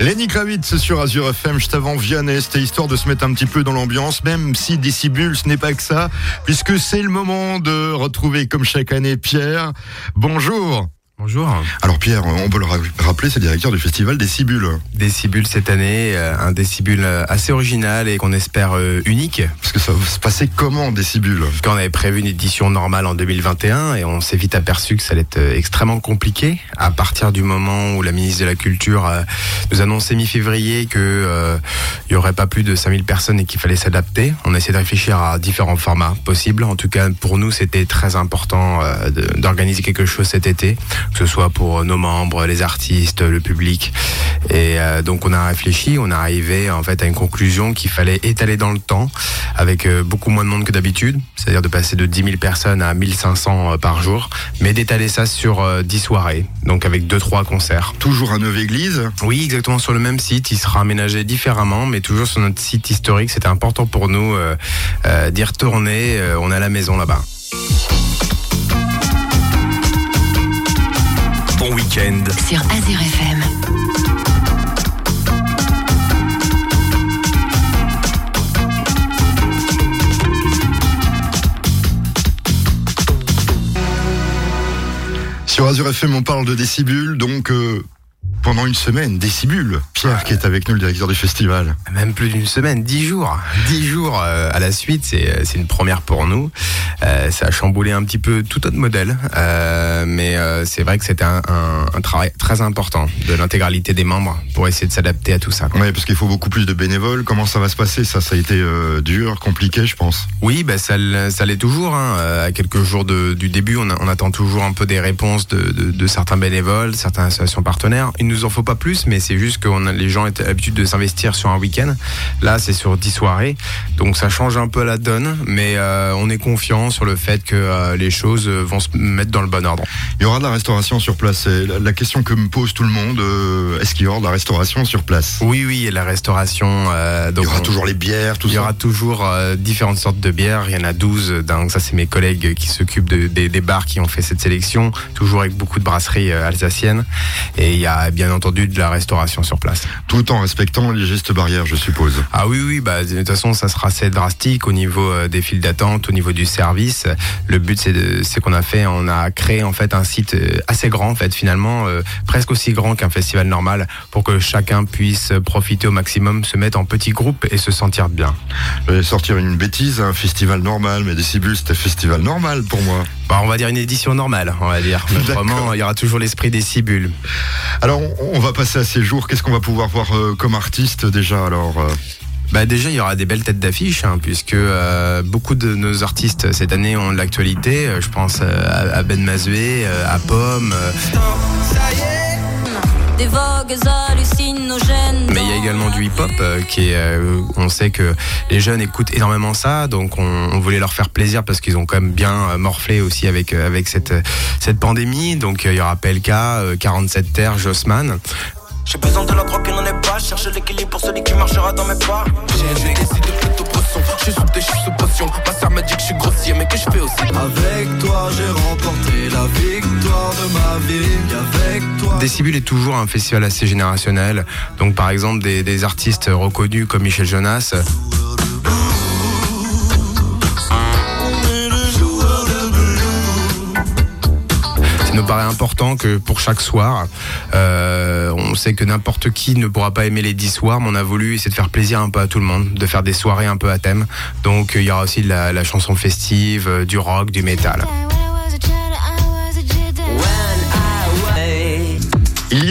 Lenny Kravitz sur Azure FM, juste avant Vianney, c'était histoire de se mettre un petit peu dans l'ambiance, même si Décibule, ce n'est pas que ça, puisque c'est le moment de retrouver comme chaque année Pierre. Bonjour Bonjour. Alors Pierre, on peut le rappeler, c'est le directeur du festival Décibule. Décibule cette année, euh, un Décibule euh, assez original et qu'on espère euh, unique. Parce que ça va se passer comment Décibule Quand on avait prévu une édition normale en 2021 et on s'est vite aperçu que ça allait être extrêmement compliqué à partir du moment où la ministre de la Culture nous annonçait mi-février que il y aurait pas plus de 5000 personnes et qu'il fallait s'adapter. On a essayé de réfléchir à différents formats possibles. En tout cas, pour nous, c'était très important d'organiser quelque chose cet été que ce soit pour nos membres, les artistes, le public. Et euh, donc on a réfléchi, on est arrivé en fait à une conclusion qu'il fallait étaler dans le temps avec euh, beaucoup moins de monde que d'habitude, c'est-à-dire de passer de 10 000 personnes à 1500 euh, par jour, mais d'étaler ça sur 10 soirées, donc avec 2-3 concerts. Toujours à Neuve-Église Oui, exactement sur le même site, il sera aménagé différemment, mais toujours sur notre site historique. C'était important pour nous d'y retourner, on a la maison là-bas. Week-end sur Azure FM. Sur Azure FM, on parle de décibule, donc euh, pendant une semaine, Décibule. Pierre qui est avec nous, le directeur du festival. Même plus d'une semaine, dix jours. Dix jours euh, à la suite, c'est, euh, c'est une première pour nous. Euh, ça a chamboulé un petit peu tout notre modèle. Euh, mais euh, c'est vrai que c'était un, un, un, travail très important de l'intégralité des membres pour essayer de s'adapter à tout ça. Oui, parce qu'il faut beaucoup plus de bénévoles. Comment ça va se passer? Ça, ça a été dur, compliqué, je pense. Oui, bah, ça, ça l'est toujours. Hein. À quelques jours de, du début, on, on, attend toujours un peu des réponses de, de, de certains bénévoles, certaines associations partenaires. Une nous en faut pas plus, mais c'est juste que a, les gens ont l'habitude de s'investir sur un week-end. Là, c'est sur 10 soirées. Donc ça change un peu la donne, mais euh, on est confiant sur le fait que euh, les choses vont se mettre dans le bon ordre. Il y aura de la restauration sur place. La, la question que me pose tout le monde, euh, est-ce qu'il y aura de la restauration sur place? Oui, oui, la restauration. donc il y aura toujours les bières, tout ça. Il y aura toujours différentes sortes de bières. Il y en a 12. Donc ça, c'est mes collègues qui s'occupent de, des bars qui ont fait cette sélection, toujours avec beaucoup de brasseries alsaciennes. Et il y a bien entendu de la restauration sur place. Tout en respectant les gestes barrières, je suppose. Ah oui, oui, bah, de toute façon, ça sera assez drastique au niveau euh, des files d'attente, au niveau du service. Le but, c'est qu'on a fait, on a créé en fait un site euh, assez grand, en fait, finalement, euh, presque aussi grand qu'un festival normal, pour que chacun puisse profiter au maximum, se mettre en petits groupes et se sentir bien. Je vais sortir une bêtise, un festival normal, mais Décibule, c'était festival normal pour moi. Bah, on va dire une édition normale, on va dire. Autrement, il y aura toujours l'esprit des cibules. Alors, on va passer à ces jours. Qu'est-ce qu'on va pouvoir voir euh, comme artiste déjà alors euh bah déjà il y aura des belles têtes d'affiche hein, puisque euh, beaucoup de nos artistes cette année ont de l'actualité. Je pense à, Ben Mazoué, à Pomme. Des vogues hallucinogènes. Mais il y a également du hip-hop euh, qui est. Euh, on sait que les jeunes écoutent énormément ça, donc on, voulait leur faire plaisir parce qu'ils ont quand même bien euh, morflé aussi avec avec cette cette pandémie. Donc il y aura PLK, 47 Terre, Jossman. J'ai besoin de la drogue qui n'en est pas. Cherche l'équilibre pour celui qui marchera dans mes pas. J'ai décidé plutôt Je suis sous tes, je suis sous potion. Ma sœur m'a dit que je suis grossier, mais que je fais aussi. Avec toi, j'ai remporté la victoire de ma vie. Avec toi. Décibule est toujours un festival assez générationnel. Donc, par exemple, des, des artistes reconnus comme Michel Jonas. Paraît important que pour chaque soir, euh, on sait que n'importe qui ne pourra pas aimer les 10 soirs, mais on a voulu essayer de faire plaisir un peu à tout le monde, de faire des soirées un peu à thème. Donc il y aura aussi de la, la chanson festive, euh, du rock, du métal.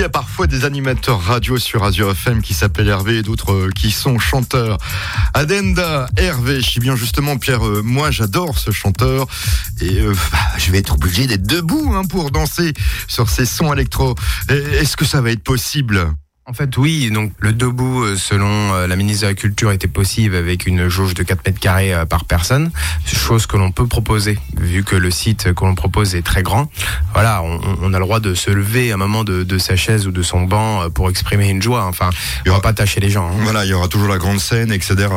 Y a parfois des animateurs radio sur Azure FM qui s'appellent Hervé et d'autres euh, qui sont chanteurs. Adenda, Hervé, je suis bien justement Pierre, euh, moi j'adore ce chanteur et euh, bah, je vais être obligé d'être debout hein, pour danser sur ces sons électro. Est-ce que ça va être possible? En fait, oui. Donc, le debout, euh, selon euh, la ministre de la Culture, était possible avec une jauge de 4 mètres carrés euh, par personne. Chose que l'on peut proposer, vu que le site que l'on propose est très grand. Voilà, on, a le droit de se lever à un moment de, sa chaise ou de son banc pour exprimer une joie. Enfin, il n'y aura pas tâcher les gens. Hein. Voilà, il y aura toujours la grande scène, etc.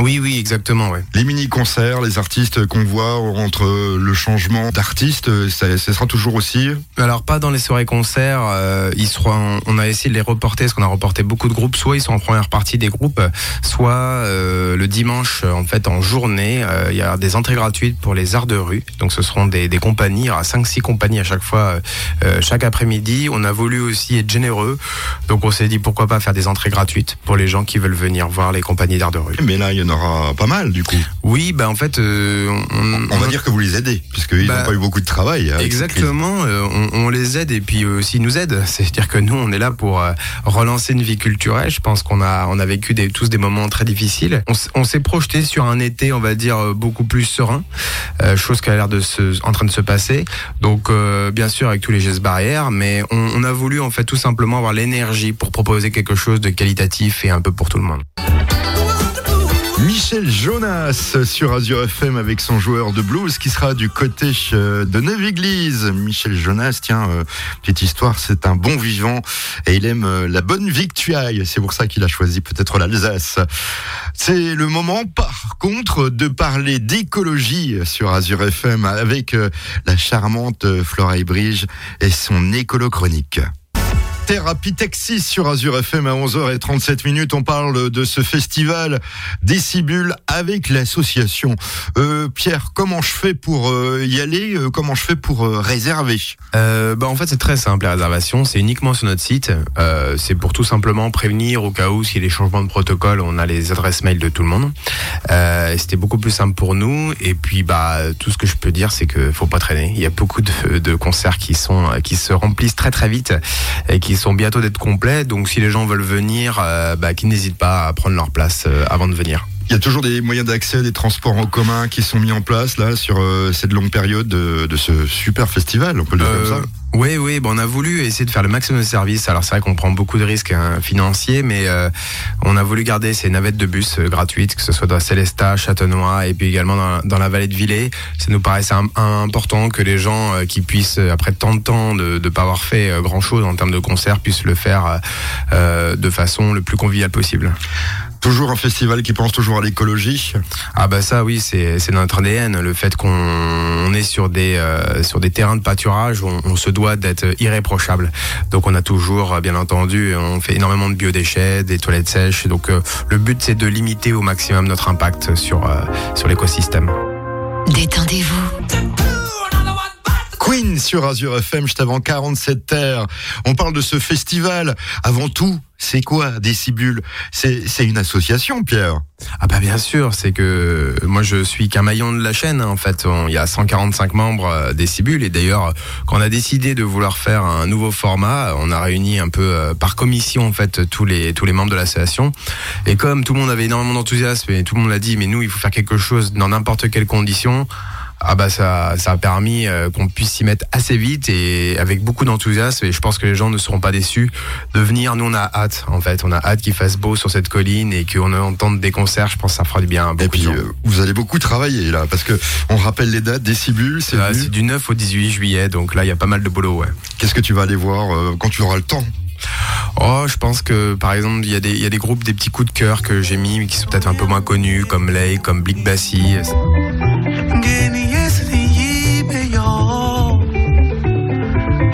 Oui, oui, exactement. Ouais. Les mini-concerts, les artistes qu'on voit entre le changement d'artistes, ça, sera toujours aussi Alors pas dans les soirées concerts, euh, ils seront, on a essayé de les reporter, parce qu'on a reporté beaucoup de groupes, soit ils sont en première partie des groupes, soit euh, le dimanche, en fait, en journée, euh, il y a des entrées gratuites pour les arts de rue. Donc ce seront des, des compagnies, il y aura 5-6 compagnies à chaque fois, euh, chaque après-midi. On a voulu aussi être généreux, donc on s'est dit pourquoi pas faire des entrées gratuites pour les gens qui veulent venir voir les compagnies d'art de rue. Mais là, il y en aura pas mal du coup. Oui, bah en fait, on, on, va dire que vous les aidez, puisqu'ils n'ont bah, pas eu beaucoup de travail. Hein, exactement, on, on, les aide et puis aussi ils nous aident. C'est-à-dire que nous, on est là pour relancer une vie culturelle. Je pense qu'on a, on a vécu des, tous des moments très difficile. On, s'est projeté sur un été, on va dire, euh, beaucoup plus serein, euh, chose qui a l'air de se, en train de se passer. Donc, euh, bien sûr, avec tous les gestes barrières, mais on a voulu en fait tout simplement avoir l'énergie pour proposer quelque chose de qualitatif et un peu pour tout le monde. Michel Jonas sur Azure FM avec son joueur de blues qui sera du côté euh, de Neuve-Église. Michel Jonas, tiens, euh, petite histoire, c'est un bon vivant et il aime euh, la bonne victuaille. C'est pour ça qu'il a choisi peut-être l'Alsace. C'est le moment, par contre, de parler d'écologie sur Azure FM avec la charmante Flora Bridge et son écolo chronique. Thérapie Taxi sur Azure FM à 11h37 minutes. On parle de ce festival Décibule avec l'association. Euh, Pierre, comment je fais pour euh, y aller? Euh, Comment je fais pour réserver? Bah En fait, c'est très simple. La réservation, c'est uniquement sur notre site. c'est pour tout simplement prévenir au cas où s'il y a des changements de protocole, on a les adresses mail de tout le monde. C'était beaucoup plus simple pour nous. Et puis, bah, tout ce que je peux dire, c'est que faut pas traîner. Il y a beaucoup de, de concerts qui sont qui se remplissent très très vite et qui sont bientôt d'être complets. Donc si les gens veulent venir, euh, bah, qu'ils n'hésitent pas à prendre leur place euh, avant de venir. Il y a toujours des moyens d'accès, des transports en commun qui sont mis en place là sur euh, cette longue période de, ce super festival, on peut le dire comme ça. Oui, oui, bon, on a voulu essayer de faire le maximum de services. Alors c'est vrai qu'on prend beaucoup de risques hein, financiers, mais on a voulu garder ces navettes de bus gratuites, que ce soit dans Célestat, Châtenois et puis également dans, la vallée de Villers. Ça nous paraissait important que les gens qui puissent, après tant de temps de ne pas avoir fait grand-chose en termes de concert, puissent le faire de façon le plus conviviale possible. Toujours un festival qui pense toujours à l'écologie. Ah bah ça oui, c'est notre ADN. Le fait qu'on est sur des euh, sur des terrains de pâturage, on, on se doit d'être irréprochable. Donc on a toujours, bien entendu, on fait énormément de biodéchets, des toilettes sèches. Donc euh, le but c'est de limiter au maximum notre impact sur euh, sur l'écosystème. Détendez-vous. Queen sur Azure FM, juste avant 47 terres. On parle de ce festival. Avant tout, c'est quoi Décibule? C'est une association, Pierre Ah bah bien sûr, c'est que moi je suis qu'un maillon de la chaîne. Hein. En fait, il y a 145 membres euh, Décibule et d'ailleurs, quand on a décidé de vouloir faire un nouveau format, on a réuni un peu euh, par commission en fait tous les tous les membres de l'association. Et comme tout le monde avait énormément d'enthousiasme et tout le monde l'a dit, mais nous il faut faire quelque chose dans n'importe quelle condition ah bah ça, ça a permis euh, qu'on puisse s'y mettre assez vite et avec beaucoup d'enthousiasme et je pense que les gens ne seront pas déçus de venir. Nous on a hâte en fait, on a hâte qu'il fasse beau sur cette colline et qu'on entende des concerts. Je pense que ça fera du bien. Et puis euh, vous allez beaucoup travailler là parce que on rappelle les dates. Décibule, c'est ah, du 9 au 18 juillet, donc là il y a pas mal de boulot. Ouais. Qu'est-ce que tu vas aller voir euh, quand tu auras le temps? Oh, je pense que par exemple, il y, a des, y a des groupes, des petits coups de cœur que j'ai mis, mais qui sont peut-être un peu moins connus, comme Lay, comme Blick Bassi. Ninguém nem esse nem ir melhor.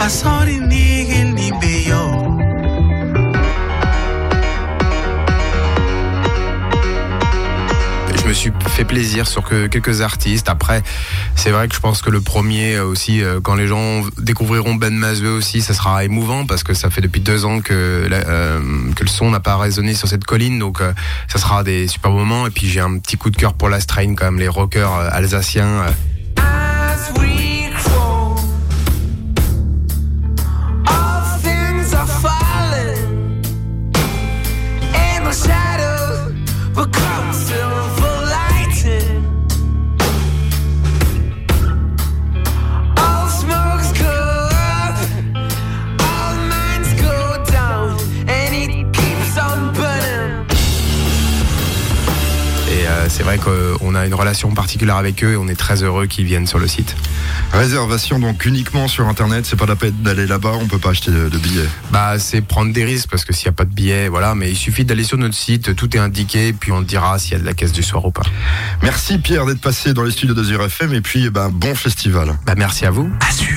A sorte ninguém. fait plaisir sur quelques artistes. Après, c'est vrai que je pense que le premier euh, aussi, euh, quand les gens découvriront Ben Mazeux aussi, ça sera émouvant parce que ça fait depuis deux ans que, euh, que le son n'a pas résonné sur cette colline. Donc, ça sera des super moments. Et puis, j'ai un petit coup de cœur pour la strain quand même, les rockers alsaciens. listen. c'est vrai qu'on a une relation particulière avec eux et on est très heureux qu'ils viennent sur le site. Réservation donc uniquement sur internet, c'est pas la peine d'aller là-bas, on peut pas acheter de, billets. Bah c'est prendre des risques parce que s'il n'y a pas de billets, voilà, mais il suffit d'aller sur notre site, tout est indiqué, puis on dira s'il y a de la caisse du soir ou pas. Merci Pierre d'être passé dans les studios d'Azur FM et puis bah, bon festival. Bah merci à vous. Azure.